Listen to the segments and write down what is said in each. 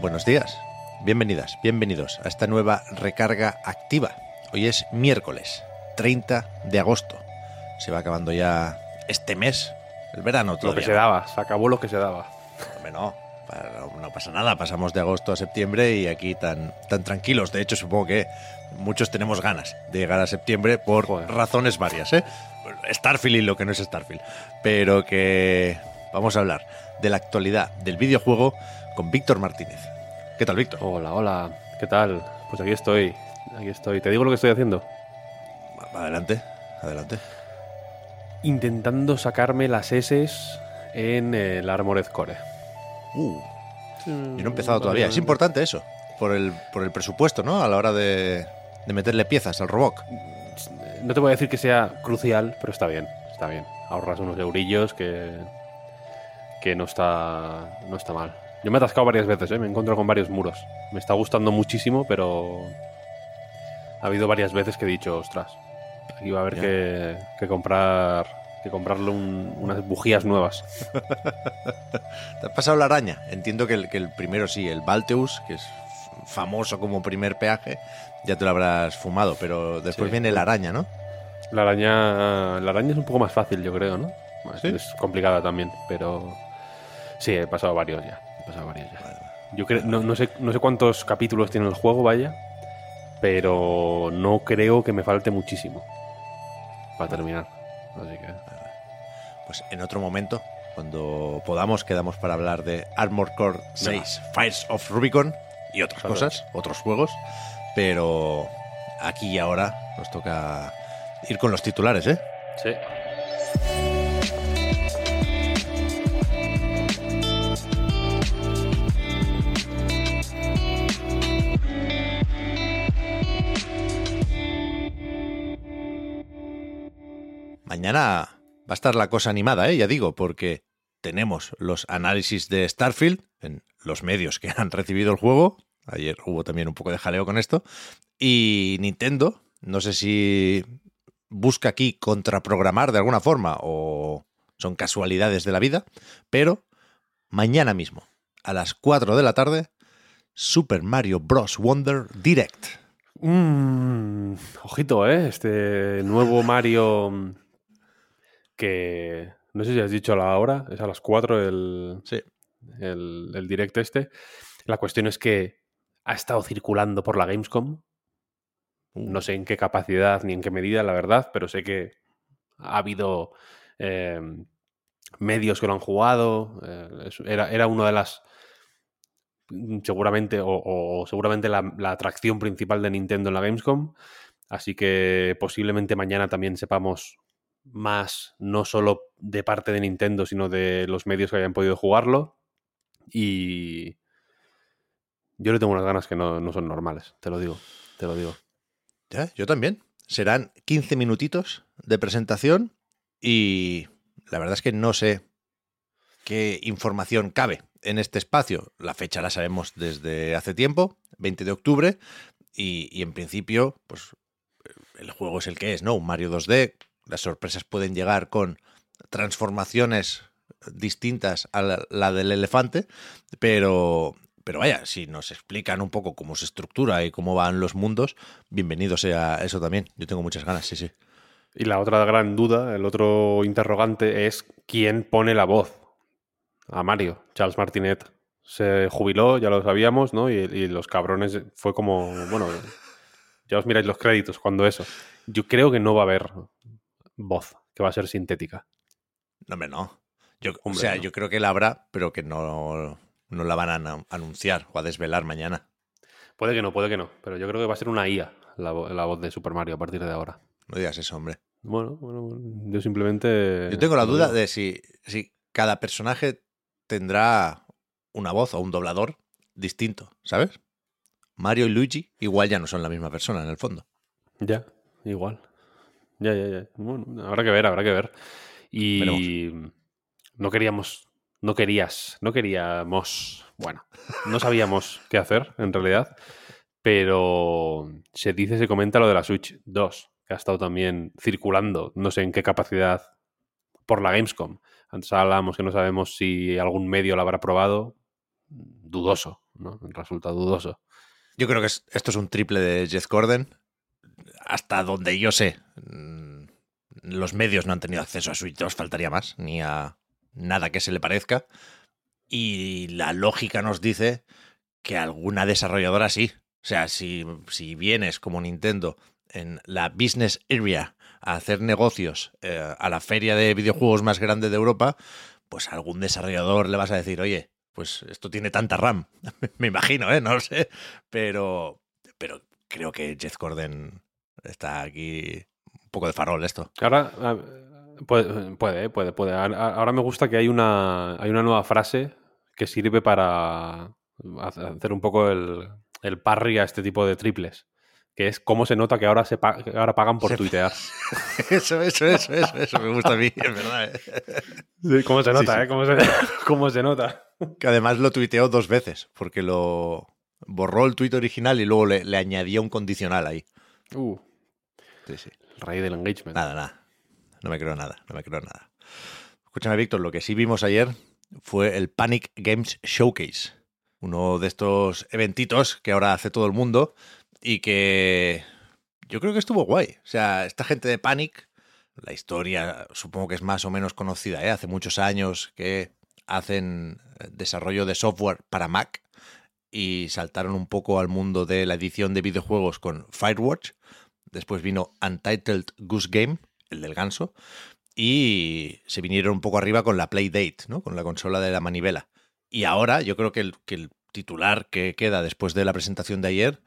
Buenos días, bienvenidas, bienvenidos a esta nueva recarga activa. Hoy es miércoles 30 de agosto. Se va acabando ya este mes, el verano Lo que se daba, se acabó lo que se daba. No, no, no pasa nada, pasamos de agosto a septiembre y aquí tan, tan tranquilos. De hecho, supongo que muchos tenemos ganas de llegar a septiembre por Joder. razones varias, ¿eh? Starfield y lo que no es Starfield. Pero que vamos a hablar de la actualidad del videojuego con Víctor Martínez. ¿Qué tal, Víctor? Hola, hola, ¿qué tal? Pues aquí estoy, aquí estoy. ¿Te digo lo que estoy haciendo? Adelante, adelante. Intentando sacarme las S en el Armored Core. Uh, yo no he empezado todavía. Es importante eso, por el, por el presupuesto, ¿no? A la hora de, de meterle piezas al robot. No te voy a decir que sea crucial, pero está bien, está bien. Ahorras unos eurillos que, que no, está, no está mal. Yo me he atascado varias veces, ¿eh? me encuentro con varios muros. Me está gustando muchísimo, pero ha habido varias veces que he dicho, ostras, aquí va a haber que, que comprar que comprarle un- unas bujías nuevas. ¿Te has pasado la araña? Entiendo que el, que el primero sí, el Balteus, que es famoso como primer peaje, ya te lo habrás fumado, pero después Sí. viene la araña, ¿no? La araña, la araña es un poco más fácil, yo creo, ¿no? Es complicada también, pero sí, he pasado varios ya. Pasado varios ya. Yo creo, no, no sé, no sé cuántos capítulos tiene el juego, vaya, pero no creo que me falte muchísimo para terminar. Así que Pues en otro momento, cuando podamos, quedamos para hablar de Armored Core 6, Fires of Rubicon y otras Claro. cosas, otros juegos, pero aquí y ahora nos toca ir con los titulares, ¿eh? sí. Mañana va a estar la cosa animada, ¿eh? ya digo, porque tenemos los análisis de Starfield en los medios que han recibido el juego. Ayer hubo también un poco de jaleo con esto. Y Nintendo, no sé si busca aquí contraprogramar de alguna forma o son casualidades de la vida, pero mañana mismo, a las 4 de la tarde, Super Mario Bros. Wonder Direct. Mm, ojito, ¿eh? Este nuevo Mario que no sé si has dicho la hora, es a las 4 el, Sí. el, el direct este. La cuestión es que ha estado circulando por la Gamescom. No sé en qué capacidad ni en qué medida, la verdad, pero sé que ha habido eh, medios que lo han jugado. eh, era, era una de las. mm, Seguramente, o, o seguramente la, la atracción principal de Nintendo en la Gamescom. Así que posiblemente mañana también sepamos más, no solo de parte de Nintendo, sino de los medios que hayan podido jugarlo. Y yo le tengo unas ganas que no, no son normales, te lo digo, te lo digo. Ya, yo también. Serán 15 minutitos de presentación y la verdad es que no sé qué información cabe en este espacio. La fecha la sabemos desde hace tiempo, 20 de octubre, y, y en principio, pues el juego es el que es, ¿no? Un Mario 2D. Las sorpresas pueden llegar con transformaciones distintas a la, del elefante, pero, pero vaya, si nos explican un poco cómo se estructura y cómo van los mundos, bienvenido sea eso también. Yo tengo muchas ganas, sí, sí. Y la otra gran duda, el otro interrogante es quién pone la voz a Mario. Charles Martinet se jubiló, ya lo sabíamos, ¿no? Y, y los cabrones fue como, bueno, ya os miráis los créditos cuando eso. Yo creo que no va a haber voz, que va a ser sintética. No, hombre, no. Yo, o sea, no. yo creo que la habrá, pero que no, no la van a anu- anunciar o a desvelar mañana. Puede que no, puede que no, pero yo creo que va a ser una IA la, la voz de Super Mario a partir de ahora. No digas eso, hombre. Bueno, bueno, yo simplemente... Yo tengo la duda de si, si cada personaje tendrá una voz o un doblador distinto, ¿sabes? Mario y Luigi igual ya no son la misma persona en el fondo. Ya, igual. Ya, ya, ya. Bueno, habrá que ver, habrá que ver. Y no queríamos, no querías, no queríamos, bueno, no sabíamos qué hacer en realidad, pero se dice, se comenta lo de la Switch 2, que ha estado también circulando, no sé en qué capacidad, por la Gamescom. Antes hablábamos que no sabemos si algún medio la habrá probado. Dudoso, ¿no? Resulta dudoso. Yo creo que es- esto es un triple de Jeff Gordon. Hasta donde yo sé, mm, los medios no han tenido acceso a Switch 2, faltaría más, ni a nada que se le parezca. Y la lógica nos dice que alguna desarrolladora sí. O sea, si, si vienes como Nintendo en la business area a hacer negocios eh, a la feria de videojuegos más grande de Europa, pues a algún desarrollador le vas a decir, oye, pues esto tiene tanta RAM. Me imagino, ¿eh? No lo sé. Pero, pero creo que Jeff Gordon está aquí un poco de farol esto. Ahora ah, puede, puede, puede, puede. Ahora me gusta que hay una, hay una nueva frase que sirve para hacer un poco el, el parry a este tipo de triples. Que es cómo se nota que ahora se pa- que ahora pagan por Se- tuitear. Eso, eso, eso, eso, eso me gusta a mí, es verdad. ¿eh? Sí, ¿Cómo se nota, sí. eh? ¿Cómo se, cómo se nota? Que además lo tuiteó dos veces, porque lo borró el tuit original y luego le, le añadió un condicional ahí. Uh, Sí, sí. el del engagement. Nada, nada. No me creo nada, no me creo nada. Escúchame, Víctor, lo que sí vimos ayer fue el Panic Games Showcase. Uno de estos eventitos que ahora hace todo el mundo y que yo creo que estuvo guay. O sea, esta gente de Panic, la historia supongo que es más o menos conocida, ¿eh? Hace muchos años que hacen desarrollo de software para Mac y saltaron un poco al mundo de la edición de videojuegos con Firewatch. Después vino Untitled Goose Game, el del ganso, y se vinieron un poco arriba con la Playdate, ¿no? Con la consola de la manivela. Y ahora yo creo que el, que el titular que queda después de la presentación de ayer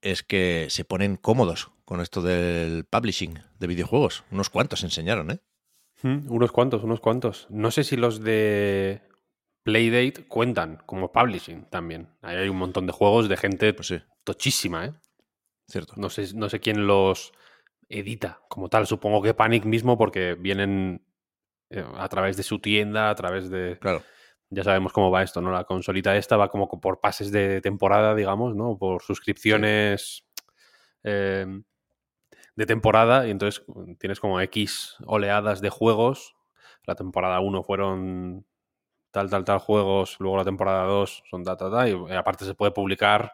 es que se ponen cómodos con esto del publishing de videojuegos. Unos cuantos enseñaron, ¿eh? Mm, unos cuantos, unos cuantos. No sé si los de Playdate cuentan como publishing también. Ahí hay un montón de juegos de gente Pues sí, tochísima, ¿eh? Cierto. No sé, no sé quién los edita como tal. Supongo que Panic mismo porque vienen eh, a través de su tienda, a través de... Claro. Ya sabemos cómo va esto, ¿no? La consolita esta va como por pases de temporada, digamos, ¿no? Por suscripciones eh, de temporada y entonces tienes como X oleadas de juegos. La temporada 1 fueron tal, tal, tal juegos, luego la temporada 2 son tal, tal, tal, y aparte se puede publicar,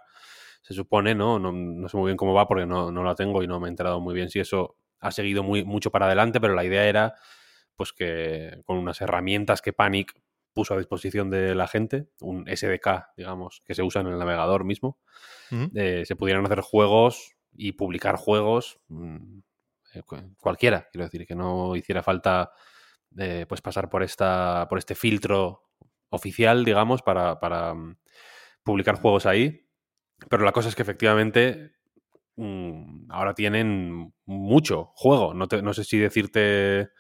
se supone, ¿no? No, no sé muy bien cómo va porque no, no la tengo y no me he enterado muy bien si eso ha seguido muy, mucho para adelante, pero la idea era pues que con unas herramientas que Panic puso a disposición de la gente, un SDK, digamos, que se usa en el navegador mismo, eh, se pudieran hacer juegos y publicar juegos mm, eh, cu- cualquiera, quiero decir, que no hiciera falta eh, pues pasar por esta por este filtro oficial, digamos, para, para, mm, publicar juegos ahí. Pero la cosa es que efectivamente mm, ahora tienen mucho juego. No, te- no sé si decirte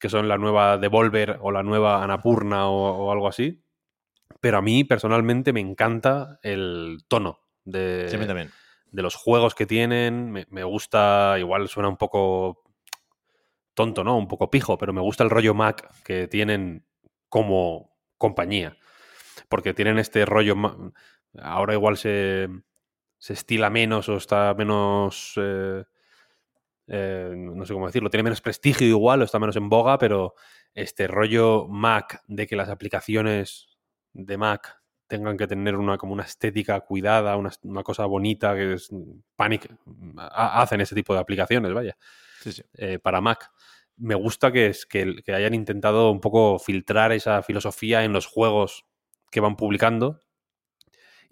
que son la nueva Devolver o la nueva Anapurna o, o algo así. Pero a mí personalmente me encanta el tono de, Sí, también. de los juegos que tienen. Me, me gusta, igual suena un poco tonto, ¿no? Un poco pijo, pero me gusta el rollo Mac que tienen como compañía. Porque tienen este rollo. Ahora igual se, se estila menos o está menos. eh, eh, no sé cómo decirlo, tiene menos prestigio igual o está menos en boga, pero este rollo Mac de que las aplicaciones de Mac tengan que tener una como una estética cuidada, una, una cosa bonita, que es Panic ha- hacen ese tipo de aplicaciones, vaya, Sí, sí. eh, para Mac. Me gusta que, es, que, que hayan intentado un poco filtrar esa filosofía en los juegos que van publicando.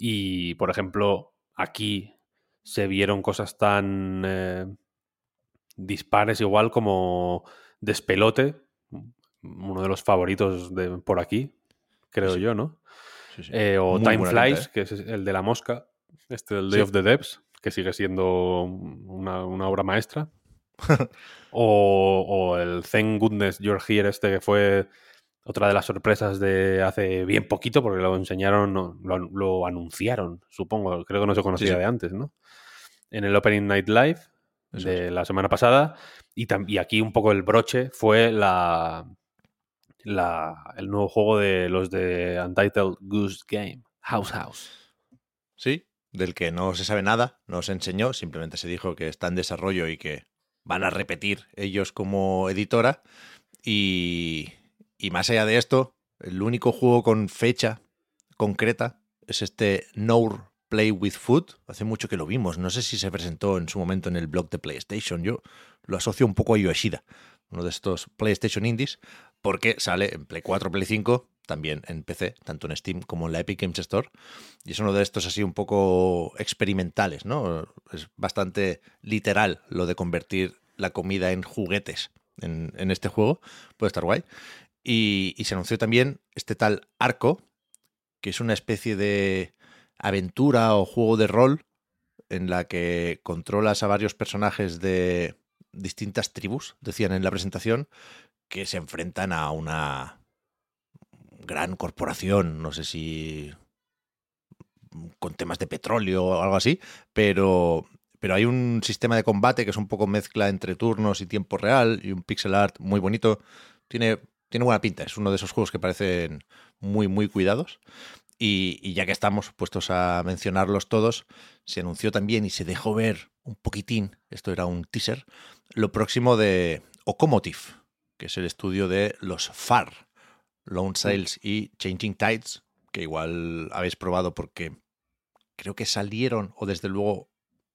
Y, por ejemplo, aquí se vieron cosas tan eh, dispares igual como Despelote, uno de los favoritos de por aquí, creo Sí. yo, ¿no? sí, sí. Eh, o Muy Time Flies, ¿eh? que es el de la mosca, este del Day of the Devs, que sigue siendo una, una obra maestra. o, o el Thank Goodness You're Here, este que fue otra de las sorpresas de hace bien poquito, porque lo enseñaron, lo, lo anunciaron, supongo, creo que no se conocía Sí, sí. de antes, ¿no? En el Opening Night Live Eso de la semana pasada. Y, y aquí un poco el broche fue la, la, el nuevo juego de los de Untitled Goose Game, House House. Sí, del que no se sabe nada, no se enseñó, simplemente se dijo que está en desarrollo y que van a repetir ellos como editora. Y, y más allá de esto, el único juego con fecha concreta es este No Play with Food. Hace mucho que lo vimos, no sé si se presentó en su momento en el blog de PlayStation. Yo lo asocio un poco a Yoshida, uno de estos PlayStation Indies, porque sale en Play 4, Play 5, también en PC, tanto en Steam como en la Epic Games Store. Y es uno de estos así un poco experimentales, ¿no? Es bastante literal lo de convertir la comida en juguetes en, en este juego. Puede estar guay. Y, se anunció también este tal Arco, que es una especie de aventura o juego de rol en la que controlas a varios personajes de distintas tribus, decían en la presentación, que se enfrentan a una gran corporación, no sé si con temas de petróleo o algo así, pero, pero hay un sistema de combate que es un poco mezcla entre turnos y tiempo real y un pixel art muy bonito. Tiene, tiene buena pinta, es uno de esos juegos que parecen muy, muy cuidados. Y, y ya que estamos puestos a mencionarlos todos, se anunció también y se dejó ver un poquitín, esto era un teaser, lo próximo de Okomotive, que es el estudio de los FAR, Lone Sales y Changing Tides, que igual habéis probado porque creo que salieron o desde luego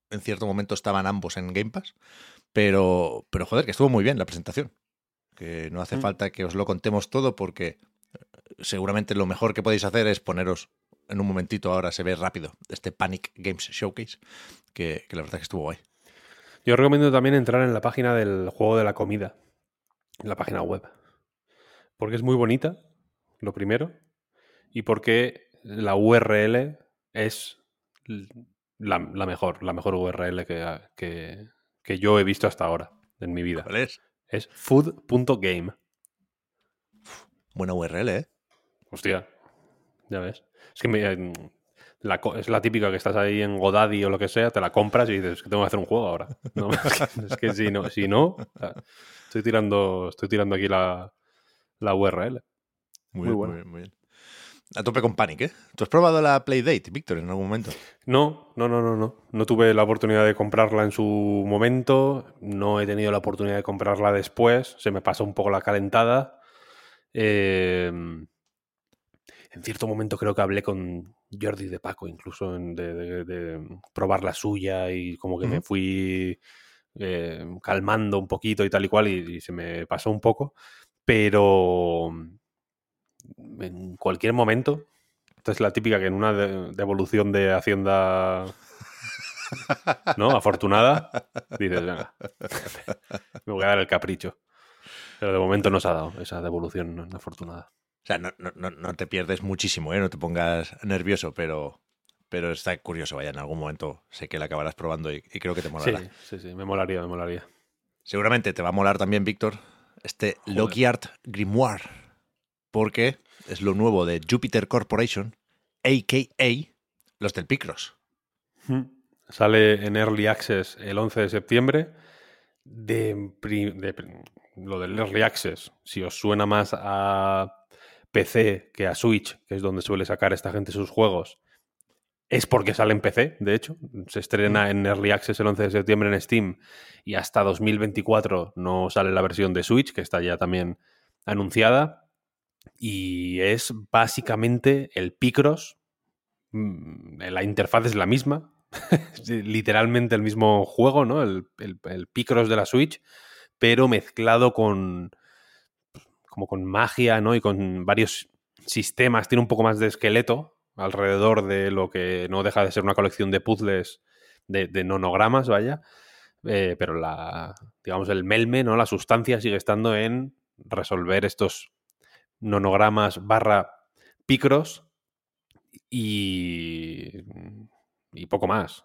en cierto momento estaban ambos en Game Pass, pero, pero joder, que estuvo muy bien la presentación, que no hace Mm. falta que os lo contemos todo porque eh, seguramente lo mejor que podéis hacer es poneros en un momentito, ahora se ve rápido, este Panic Games Showcase, que, que la verdad que estuvo guay. Yo recomiendo también entrar en la página del juego de la comida, en la página web. Porque es muy bonita, lo primero, y porque la URL es la mejor, la mejor URL que, que, que yo he visto hasta ahora en mi vida. ¿Cuál es? Es food.game. Buena URL, ¿eh? Hostia, ya ves. Es que me- eh, la es la típica que estás ahí en Godaddy o lo que sea, te la compras y dices que tengo que hacer un juego ahora. No, es, que, es que si no, si no estoy tirando, estoy tirando aquí la, la URL. Muy, Muy bien, bueno. muy bien, muy bien. A tope con Panic, ¿eh? ¿Tú has probado la Playdate, Víctor, en algún momento? No, no, no, no, no. No tuve la oportunidad de comprarla en su momento. No he tenido la oportunidad de comprarla después. Se me pasó un poco la calentada. Eh, en cierto momento creo que hablé con Jordi de Paco, incluso en- de, de- de probar la suya y como que me fui eh, calmando un poquito y tal y cual y, y se me pasó un poco. Pero en cualquier momento, esta es la típica que en una de- devolución de Hacienda ¿no? afortunada, dices, venga, me voy a dar el capricho. Pero de momento no se ha dado esa devolución afortunada. O sea, no, no, no- te pierdes muchísimo, ¿eh? No te pongas nervioso, pero, pero está curioso, vaya, en algún momento sé que la acabarás probando y, y creo que te molará. sí, sí, me molaría, me molaría. Seguramente te va a molar también, Víctor, este Joder. Grimoire, porque es lo nuevo de Jupiter Corporation, a.k.a. los del Picross. Sale en Early Access el 11 de septiembre. De, lo del Early Access, si os suena más a PC que a Switch, que es donde suele sacar esta gente sus juegos, es porque sale en PC, de hecho. Se estrena en Early Access el 11 de septiembre en Steam y hasta 2024 no sale la versión de Switch, que está ya también anunciada. Y es básicamente el Picross. mm, La interfaz es la misma, literalmente el mismo juego, ¿no? El, el, Picross de la Switch, pero mezclado con como con magia, ¿no? Y con varios sistemas, tiene un poco más de esqueleto alrededor de lo que no deja de ser una colección de puzzles de, de nonogramas, vaya. Eh, pero la, digamos, el melme, ¿no? La sustancia sigue estando en resolver estos nonogramas barra picros y, y poco más.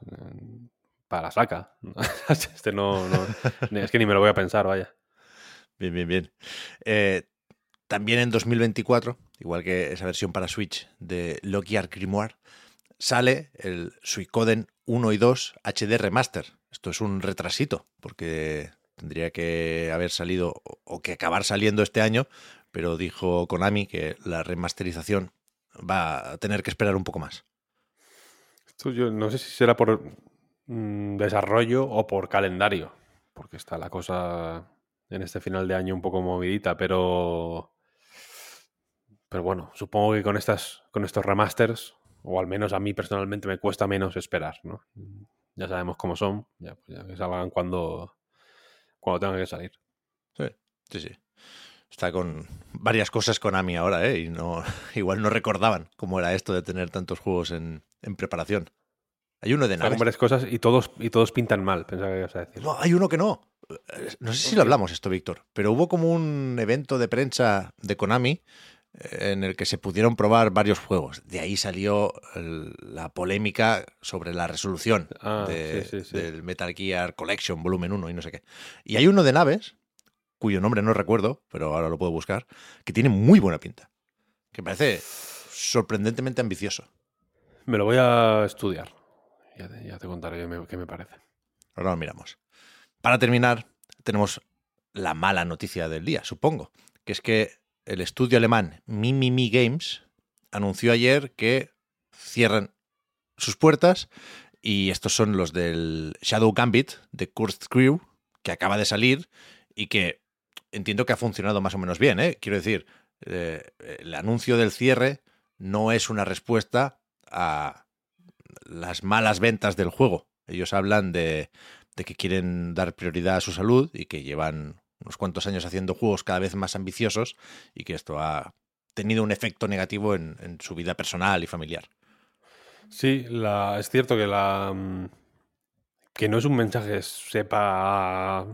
para la saca. este no, es que ni me lo voy a pensar, vaya. Bien, bien, bien. Eh, también en 2024, igual que esa versión para Switch de Lockyer Grimoire, sale el Suicoden 1 y 2 HD Remaster. Esto es un retrasito, porque tendría que haber salido o que acabar saliendo este año, pero dijo Konami que la remasterización va a tener que esperar un poco más. Esto yo no sé si será por mm, desarrollo o por calendario, porque está la cosa en este final de año un poco movidita, pero pero bueno, supongo que con estas con estos remasters o al menos a mí personalmente me cuesta menos esperar, ¿no? Ya sabemos cómo son, ya, pues ya que salgan cuando cuando tengan que salir. Sí, sí, sí. Está con varias cosas Konami ahora, ¿eh? Y no, igual no recordaban cómo era esto de tener tantos juegos en, en preparación. Hay uno de Está con naves. varias cosas y todos y todos pintan mal, pensaba que ibas a decir. No, hay uno que no. Eh, No sé si lo hablamos esto, Víctor, pero hubo como un evento de prensa de Konami eh, en el que se pudieron probar varios juegos. De ahí salió el- la polémica sobre la resolución Ah, de- sí, sí, sí. del Metal Gear Collection Volumen 1 y no sé qué. Y hay uno de naves, cuyo nombre no recuerdo, pero ahora lo puedo buscar, que tiene muy buena pinta. Que parece sorprendentemente ambicioso. Me lo voy a estudiar. Ya te, ya te contaré qué me- qué me parece. Ahora lo miramos. Para terminar, tenemos la mala noticia del día, supongo, que es que el estudio alemán Mimimi Games anunció ayer que cierran sus puertas y estos son los del Shadow Gambit de Cursed Crew, que acaba de salir y que entiendo que ha funcionado más o menos bien. ¿eh? Quiero decir, eh, el anuncio del cierre no es una respuesta a las malas ventas del juego. Ellos hablan de, de que quieren dar prioridad a su salud y que llevan unos cuantos años haciendo juegos cada vez más ambiciosos y que esto ha tenido un efecto negativo en, en su vida personal y familiar. Sí, la, es cierto que la que no es un mensaje sepa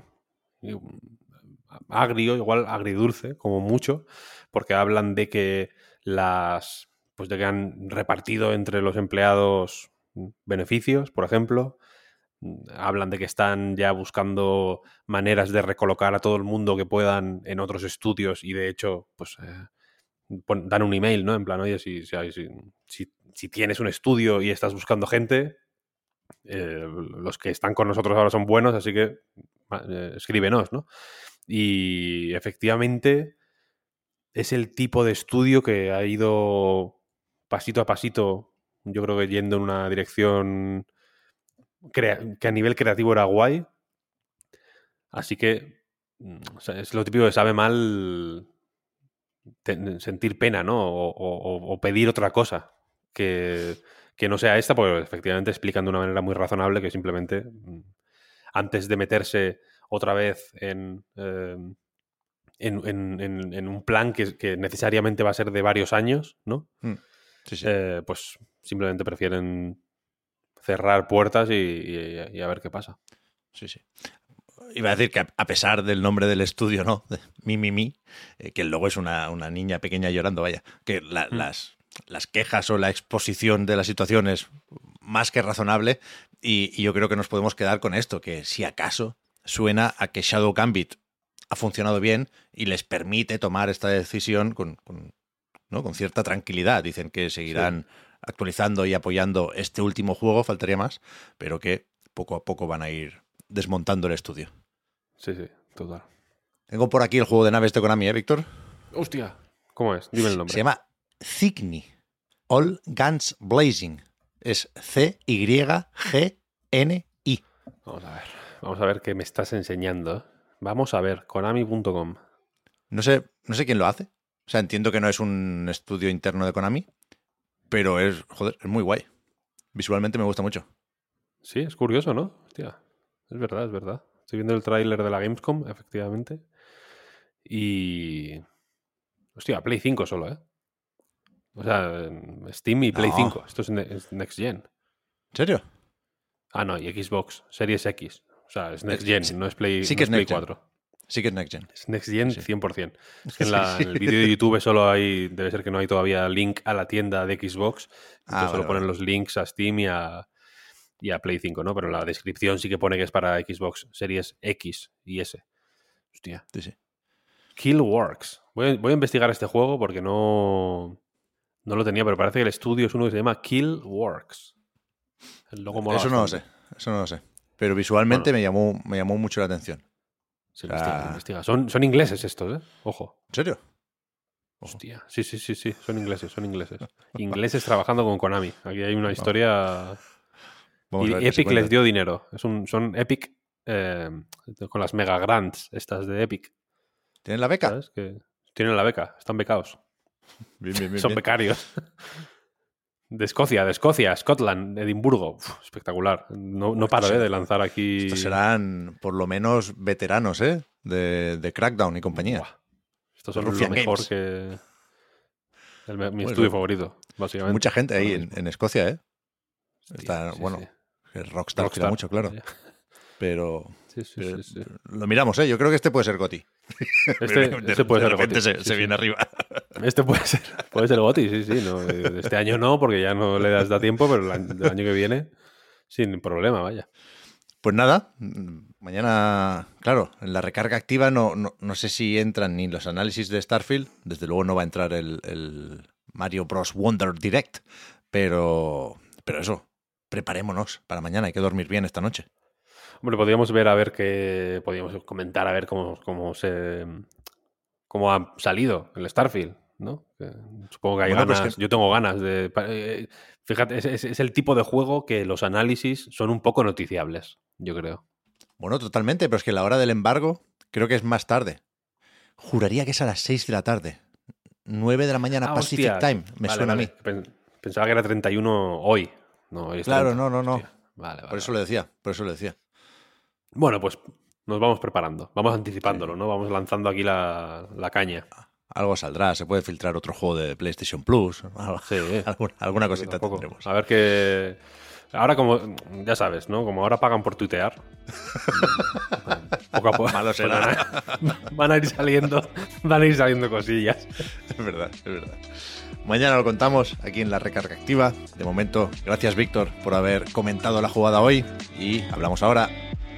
agrio, igual agridulce, como mucho, porque hablan de que las pues de que han repartido entre los empleados beneficios, por ejemplo. Hablan de que están ya buscando maneras de recolocar a todo el mundo que puedan en otros estudios y de hecho, pues eh, dan un email, ¿no? En plan, oye, si, si, si, tienes un estudio y estás buscando gente, eh, los que están con nosotros ahora son buenos, así que eh, escríbenos, ¿no? Y efectivamente es el tipo de estudio que ha ido pasito a pasito, yo creo que yendo en una dirección que a nivel creativo era guay. Así que mm, es lo típico que sabe mal sentir pena, ¿no? O, o- o pedir otra cosa que, que no sea esta, porque efectivamente explican de una manera muy razonable que simplemente mm, antes de meterse otra vez en, eh, en, en- en- un plan que, que necesariamente va a ser de varios años, ¿no? Sí, sí. Eh, pues simplemente prefieren cerrar puertas y, y- y a ver qué pasa. Sí, sí. Iba a decir que a- pesar del nombre del estudio, ¿no? De Mi, mi, mi, eh, que el logo es una, una niña pequeña llorando, vaya, que la- las, las quejas o la exposición de la situación es más que razonable y, y yo creo que nos podemos quedar con esto, que si acaso suena a que Shadow Gambit ha funcionado bien y les permite tomar esta decisión con, con, ¿no? con cierta tranquilidad. Dicen que seguirán actualizando y apoyando este último juego, faltaría más, pero que poco a poco van a ir desmontando el estudio. Sí, sí, total. Tengo por aquí el juego de naves de Konami, ¿eh, Víctor? Hostia, ¿cómo es? Dime el nombre. Se llama Cygni. All Guns Blazing. Es C-Y-G-N-I. Vamos a ver. Vamos a ver qué me estás enseñando. Vamos a ver, konami.com. No sé, no sé quién lo hace. O sea, entiendo que no es un estudio interno de Konami, pero es, joder, es muy guay. Visualmente me gusta mucho. Sí, es curioso, ¿no? Hostia, es verdad, es verdad. Estoy viendo el tráiler de la Gamescom, efectivamente. Y... Hostia, Play 5 solo, ¿eh? O sea, Steam y Play No. 5. Esto es Next Gen. ¿En serio? Ah, no, y Xbox, Series X. O sea, es Next Es- Gen, sí- no es Play, sí que es es Play Next Gen. 4. Sí que es Next Gen. Es Next Gen Sí. 100%. Es que en, la- Sí, en el vídeo de YouTube solo hay, debe ser que no hay todavía link a la tienda de Xbox. Ah, solo ponen vale. los links a Steam y a, y a Play 5, ¿no? Pero en la descripción sí que pone que es para Xbox Series X y S. Hostia. Sí, sí. Killworks. Voy a, voy a investigar este juego porque no, no lo tenía, pero parece que el estudio es uno que se llama Killworks. El logo Eso no lo sé, eso no lo sé. Pero visualmente me, llamó, me llamó mucho la atención. Se investiga, Ah. se investiga. Son, son ingleses estos, ¿eh? Ojo. ¿En serio? Hostia. Sí, sí, sí, sí. Son ingleses, son ingleses. ingleses trabajando con Konami. Aquí hay una historia. Vamos y Epic les dio dinero. Es un, son Epic eh, con las mega grants estas de Epic. ¿Tienen la beca? ¿Sabes? Que tienen la beca, están becados. Bien, bien, bien, son becarios. De Escocia, de Escocia, Scotland, Edimburgo. Uf, espectacular. No, no paro eh, de lanzar aquí. Estos serán por lo menos veteranos, ¿eh? De, de Crackdown y compañía. Estos son Ruffian lo mejor Games. que. el- mi Bueno, estudio favorito, básicamente. Mucha gente ahí en, en Escocia, ¿eh? Está, sí, bueno, sí. Rockstar, tira mucho, claro. Pero Sí, sí, eh, sí, sí. lo miramos, ¿eh? Yo creo que este puede ser Goti. Este, de, este puede de ser repente Goti, se, viene arriba. Este puede ser, puede ser Goti, sí, sí. No, de este año no, porque ya no le das da tiempo, pero el año, que viene, sin problema, vaya. Pues nada, mañana, claro, en la recarga activa no, no, no sé si entran ni los análisis de Starfield, desde luego no va a entrar el, el Mario Bros. Wonder Direct, pero, pero eso, preparémonos para mañana, hay que dormir bien esta noche. Hombre, podríamos ver a ver qué. Podríamos comentar a ver cómo, cómo se. cómo ha salido el Starfield, ¿no? Supongo que hay Bueno, pues ganas. que- Yo tengo ganas de. eh, Fíjate, es, es- es el tipo de juego que los análisis son un poco noticiables, yo creo. Bueno, totalmente, pero es que la hora del embargo creo que es más tarde. Juraría que es a las 6 de la tarde. 9 de la mañana Ah, Pacific hostia. Time, me Vale, suena vale. a mí. Pen- Pensaba que era 31 hoy. No, hoy es Claro, 30. no, no, no. Hostia. Vale, vale, Por eso lo decía, por eso lo decía. Bueno, pues nos vamos preparando, vamos anticipándolo, ¿no? Vamos lanzando aquí la, la caña. Algo saldrá, se puede filtrar otro juego de PlayStation Plus, algo- Sí, alguna, alguna cosita tendremos. A ver qué. Ahora, como ya sabes, ¿no? Como ahora pagan por tuitear. poco a poco. Malo será. Van a, van a ir saliendo. Van a ir saliendo cosillas. Es verdad, es verdad. Mañana lo contamos aquí en la recarga activa. De momento, gracias Víctor por haber comentado la jugada hoy y hablamos ahora.